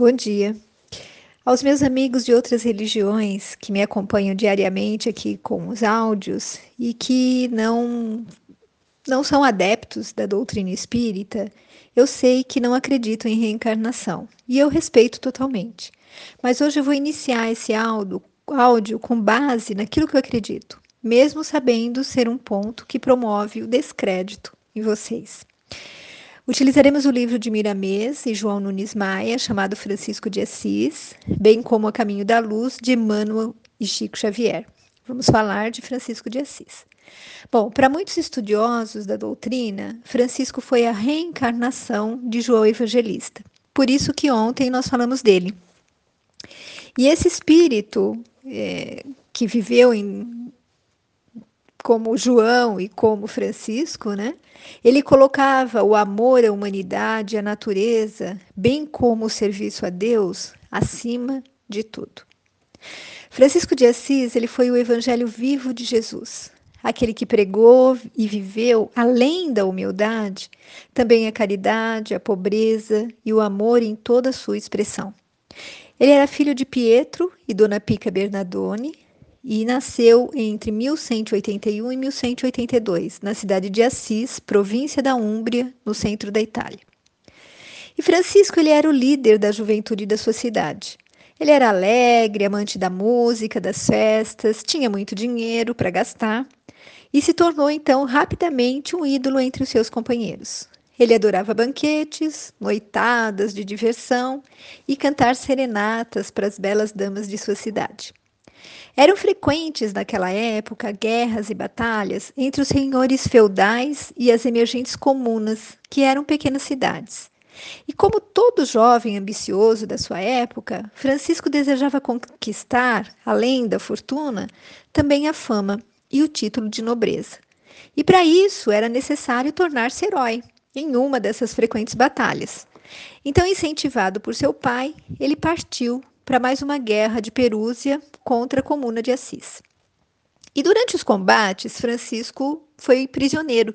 Bom dia. Aos meus amigos de outras religiões que me acompanham diariamente aqui com os áudios e que não não são adeptos da doutrina espírita, eu sei que não acreditam em reencarnação e eu respeito totalmente. Mas hoje eu vou iniciar esse áudio, áudio com base naquilo que eu acredito, mesmo sabendo ser um ponto que promove o descrédito em vocês. Utilizaremos o livro de Miramês e João Nunes Maia, chamado Francisco de Assis, bem como A Caminho da Luz, de Emmanuel e Chico Xavier. Vamos falar de Francisco de Assis. Bom, para muitos estudiosos da doutrina, Francisco foi a reencarnação de João Evangelista. Por isso que ontem nós falamos dele. E esse espírito é, que viveu em, como João e como Francisco, né? Ele colocava o amor à humanidade, à natureza, bem como o serviço a Deus, acima de tudo. Francisco de Assis, ele foi o evangelho vivo de Jesus, aquele que pregou e viveu além da humildade, também a caridade, a pobreza e o amor em toda a sua expressão. Ele era filho de Pietro e Dona Pica Bernardone, e nasceu entre 1181 e 1182, na cidade de Assis, província da Úmbria, no centro da Itália. E Francisco ele era o líder da juventude da sua cidade. Ele era alegre, amante da música, das festas, tinha muito dinheiro para gastar e se tornou então rapidamente um ídolo entre os seus companheiros. Ele adorava banquetes, noitadas de diversão e cantar serenatas para as belas damas de sua cidade. Eram frequentes naquela época guerras e batalhas entre os senhores feudais e as emergentes comunas, que eram pequenas cidades. E como todo jovem ambicioso da sua época, Francisco desejava conquistar, além da fortuna, também a fama e o título de nobreza. E para isso era necessário tornar-se herói em uma dessas frequentes batalhas. Então, incentivado por seu pai, ele partiu para mais uma guerra de Perúzia contra a comuna de Assis. E durante os combates, Francisco foi prisioneiro,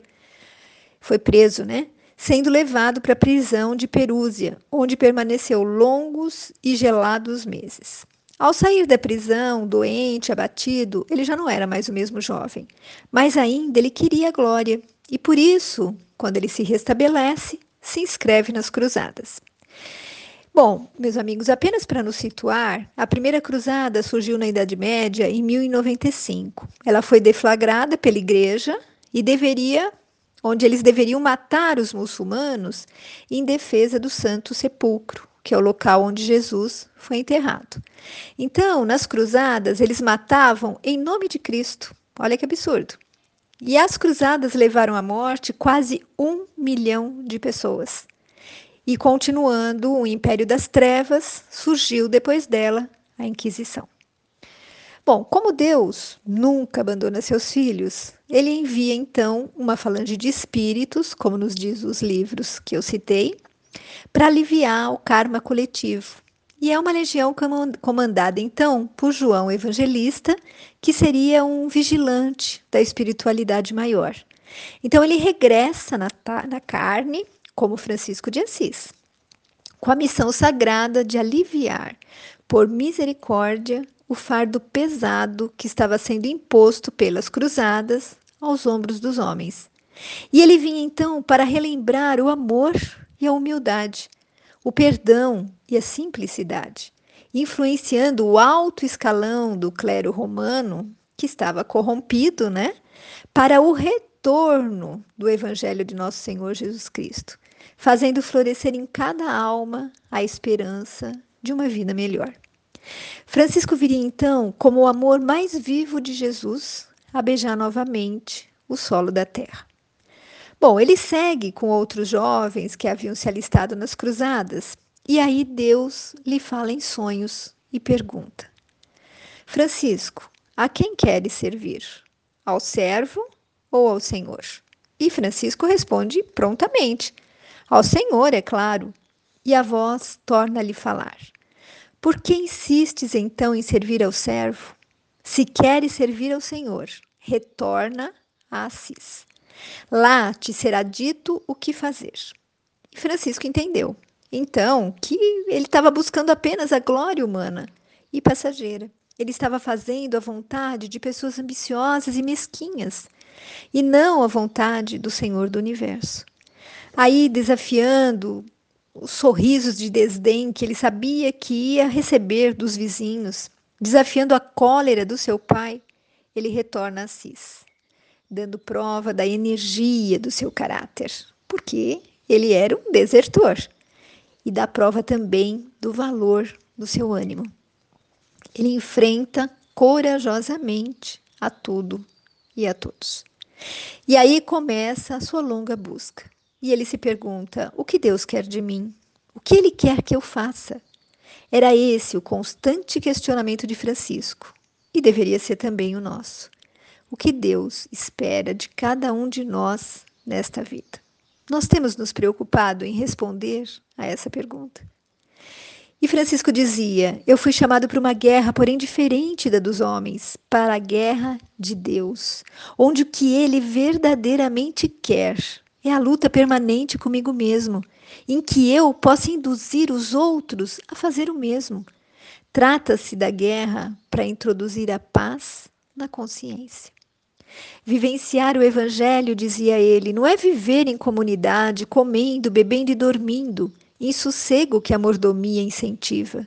foi preso, né? Sendo levado para a prisão de Perúzia, onde permaneceu longos e gelados meses. Ao sair da prisão, doente, abatido, ele já não era mais o mesmo jovem, mas ainda ele queria a glória e por isso, quando ele se restabelece, se inscreve nas cruzadas. Bom, meus amigos, apenas para nos situar, a primeira cruzada surgiu na Idade Média em 1095. Ela foi deflagrada pela igreja e deveria onde eles deveriam matar os muçulmanos em defesa do Santo Sepulcro, que é o local onde Jesus foi enterrado. Então, nas cruzadas, eles matavam em nome de Cristo. Olha que absurdo. E as cruzadas levaram à morte quase um milhão de pessoas. E continuando, o Império das Trevas surgiu depois dela a Inquisição. Bom, como Deus nunca abandona seus filhos, ele envia então uma falange de espíritos, como nos diz os livros que eu citei, para aliviar o karma coletivo. E é uma legião comandada então por João Evangelista, que seria um vigilante da espiritualidade maior. Então ele regressa na, na carne como Francisco de Assis, com a missão sagrada de aliviar, por misericórdia, o fardo pesado que estava sendo imposto pelas cruzadas aos ombros dos homens. E ele vinha então para relembrar o amor e a humildade, o perdão e a simplicidade, influenciando o alto escalão do clero romano, que estava corrompido, né, para o retorno do evangelho de nosso Senhor Jesus Cristo, fazendo florescer em cada alma a esperança de uma vida melhor. Francisco viria então como o amor mais vivo de Jesus a beijar novamente o solo da terra. Bom, ele segue com outros jovens que haviam se alistado nas cruzadas, e aí Deus lhe fala em sonhos e pergunta: Francisco, a quem queres servir? Ao servo ou ao Senhor? E Francisco responde prontamente: ao Senhor, é claro. E a voz torna-lhe falar: Por que insistes então em servir ao servo? Se queres servir ao Senhor, retorna a Assis. Lá te será dito o que fazer. E Francisco entendeu. então que ele estava buscando apenas a glória humana e passageira. Ele estava fazendo a vontade de pessoas ambiciosas e mesquinhas, e não a vontade do Senhor do universo. Aí, desafiando os sorrisos de desdém que ele sabia que ia receber dos vizinhos, desafiando a cólera do seu pai, ele retorna a Assis, dando prova da energia do seu caráter, porque ele era um desertor, e dá prova também do valor do seu ânimo. Ele enfrenta corajosamente a tudo e a todos. E aí começa a sua longa busca. E ele se pergunta: o que Deus quer de mim? O que ele quer que eu faça? Era esse o constante questionamento de Francisco, e deveria ser também o nosso. O que Deus espera de cada um de nós nesta vida? Nós temos nos preocupado em responder a essa pergunta. E Francisco dizia: Eu fui chamado para uma guerra, porém diferente da dos homens, para a guerra de Deus, onde o que ele verdadeiramente quer é a luta permanente comigo mesmo, em que eu possa induzir os outros a fazer o mesmo. Trata-se da guerra para introduzir a paz na consciência. Vivenciar o Evangelho, dizia ele, não é viver em comunidade, comendo, bebendo e dormindo em sossego que a mordomia incentiva.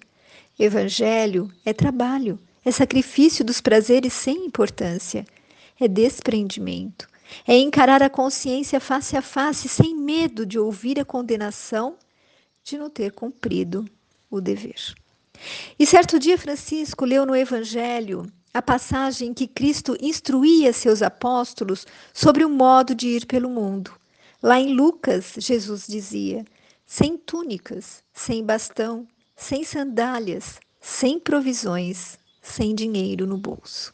Evangelho é trabalho, é sacrifício dos prazeres sem importância, é desprendimento, é encarar a consciência face a face sem medo de ouvir a condenação de não ter cumprido o dever. E certo dia Francisco leu no Evangelho a passagem que Cristo instruía seus apóstolos sobre o modo de ir pelo mundo. Lá em Lucas, Jesus dizia: sem túnicas, sem bastão, sem sandálias, sem provisões, sem dinheiro no bolso.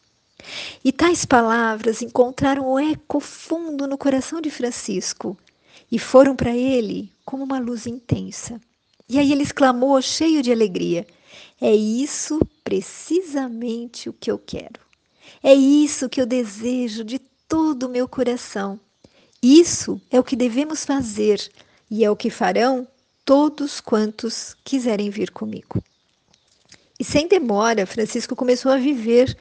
E tais palavras encontraram um eco fundo no coração de Francisco e foram para ele como uma luz intensa. E aí ele exclamou, cheio de alegria: É isso precisamente o que eu quero. É isso que eu desejo de todo o meu coração. Isso é o que devemos fazer e é o que farão todos quantos quiserem vir comigo. E sem demora, Francisco começou a viver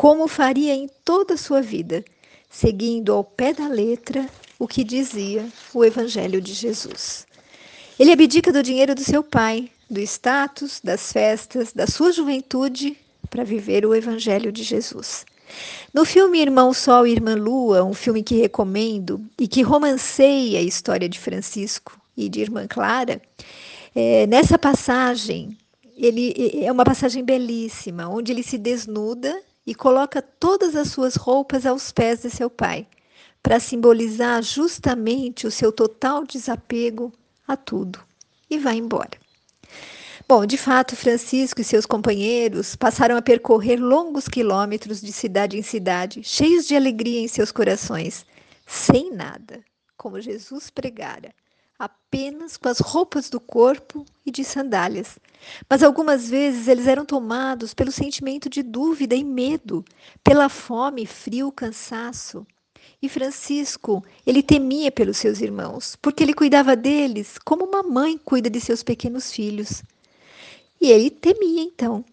como faria em toda a sua vida, seguindo ao pé da letra o que dizia o Evangelho de Jesus. Ele abdica do dinheiro do seu pai, do status, das festas, da sua juventude, para viver o Evangelho de Jesus. No filme Irmão Sol e Irmã Lua, um filme que recomendo e que romanceia a história de Francisco e de Irmã Clara, é, nessa passagem, ele é uma passagem belíssima, onde ele se desnuda e coloca todas as suas roupas aos pés de seu pai, para simbolizar justamente o seu total desapego a tudo, e vai embora. Bom, de fato, Francisco e seus companheiros passaram a percorrer longos quilômetros de cidade em cidade, cheios de alegria em seus corações, sem nada, como Jesus pregara, apenas com as roupas do corpo e de sandálias. Mas algumas vezes eles eram tomados pelo sentimento de dúvida e medo, pela fome, frio, cansaço. E Francisco, ele temia pelos seus irmãos, porque ele cuidava deles como uma mãe cuida de seus pequenos filhos. E ele temia então.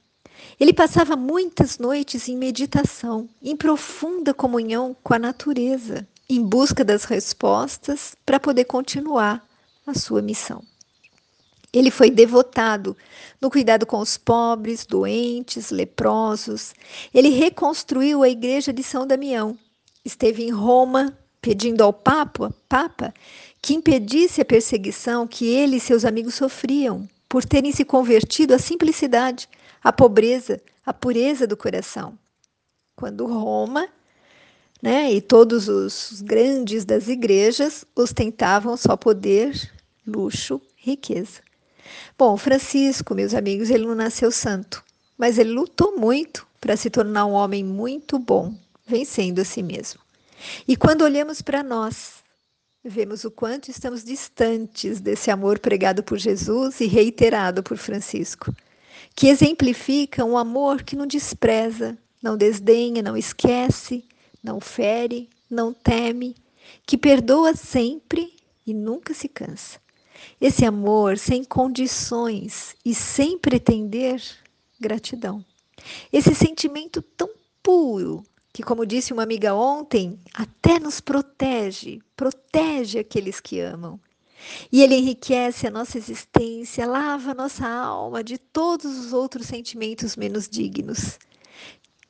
Ele passava muitas noites em meditação, em profunda comunhão com a natureza, em busca das respostas para poder continuar a sua missão. Ele foi devotado no cuidado com os pobres, doentes, leprosos. Ele reconstruiu a igreja de São Damião. Esteve em Roma pedindo ao Papa, Papa que impedisse a perseguição que ele e seus amigos sofriam por terem se convertido à simplicidade, à pobreza, à pureza do coração. Quando Roma né, e todos os grandes das igrejas ostentavam só poder, luxo, riqueza. Bom, Francisco, meus amigos, ele não nasceu santo, mas ele lutou muito para se tornar um homem muito bom, vencendo a si mesmo. E quando olhamos para nós, vemos o quanto estamos distantes desse amor pregado por Jesus e reiterado por Francisco, que exemplifica um amor que não despreza, não desdenha, não esquece, não fere, não teme, que perdoa sempre e nunca se cansa. Esse amor sem condições e sem pretender gratidão. Esse sentimento tão puro que, como disse uma amiga ontem, até nos protege, protege aqueles que amam. E ele enriquece a nossa existência, lava nossa alma de todos os outros sentimentos menos dignos.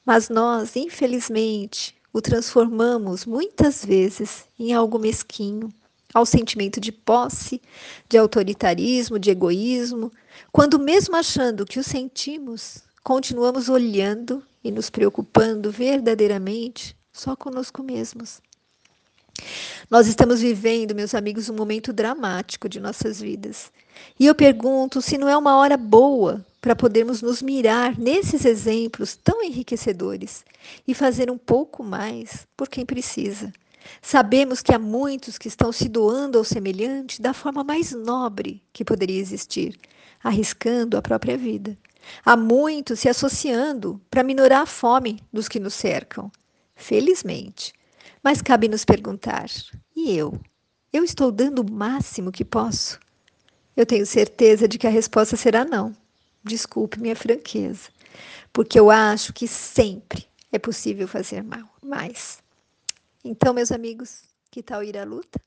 Mas nós, infelizmente, o transformamos muitas vezes em algo mesquinho, ao sentimento de posse, de autoritarismo, de egoísmo, quando, mesmo achando que o sentimos, continuamos olhando e nos preocupando verdadeiramente só conosco mesmos. Nós estamos vivendo, meus amigos, um momento dramático de nossas vidas. E eu pergunto se não é uma hora boa para podermos nos mirar nesses exemplos tão enriquecedores e fazer um pouco mais por quem precisa. Sabemos que há muitos que estão se doando ao semelhante da forma mais nobre que poderia existir, arriscando a própria vida. Há muitos se associando para minorar a fome dos que nos cercam. Felizmente, mas cabe nos perguntar: e eu? Eu estou dando o máximo que posso? Eu tenho certeza de que a resposta será não. Desculpe minha franqueza, porque eu acho que sempre é possível fazer mal, mais. Então, meus amigos, que tal ir à luta?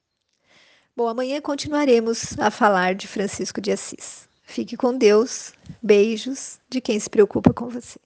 Bom, amanhã continuaremos a falar de Francisco de Assis. Fique com Deus. Beijos de quem se preocupa com você.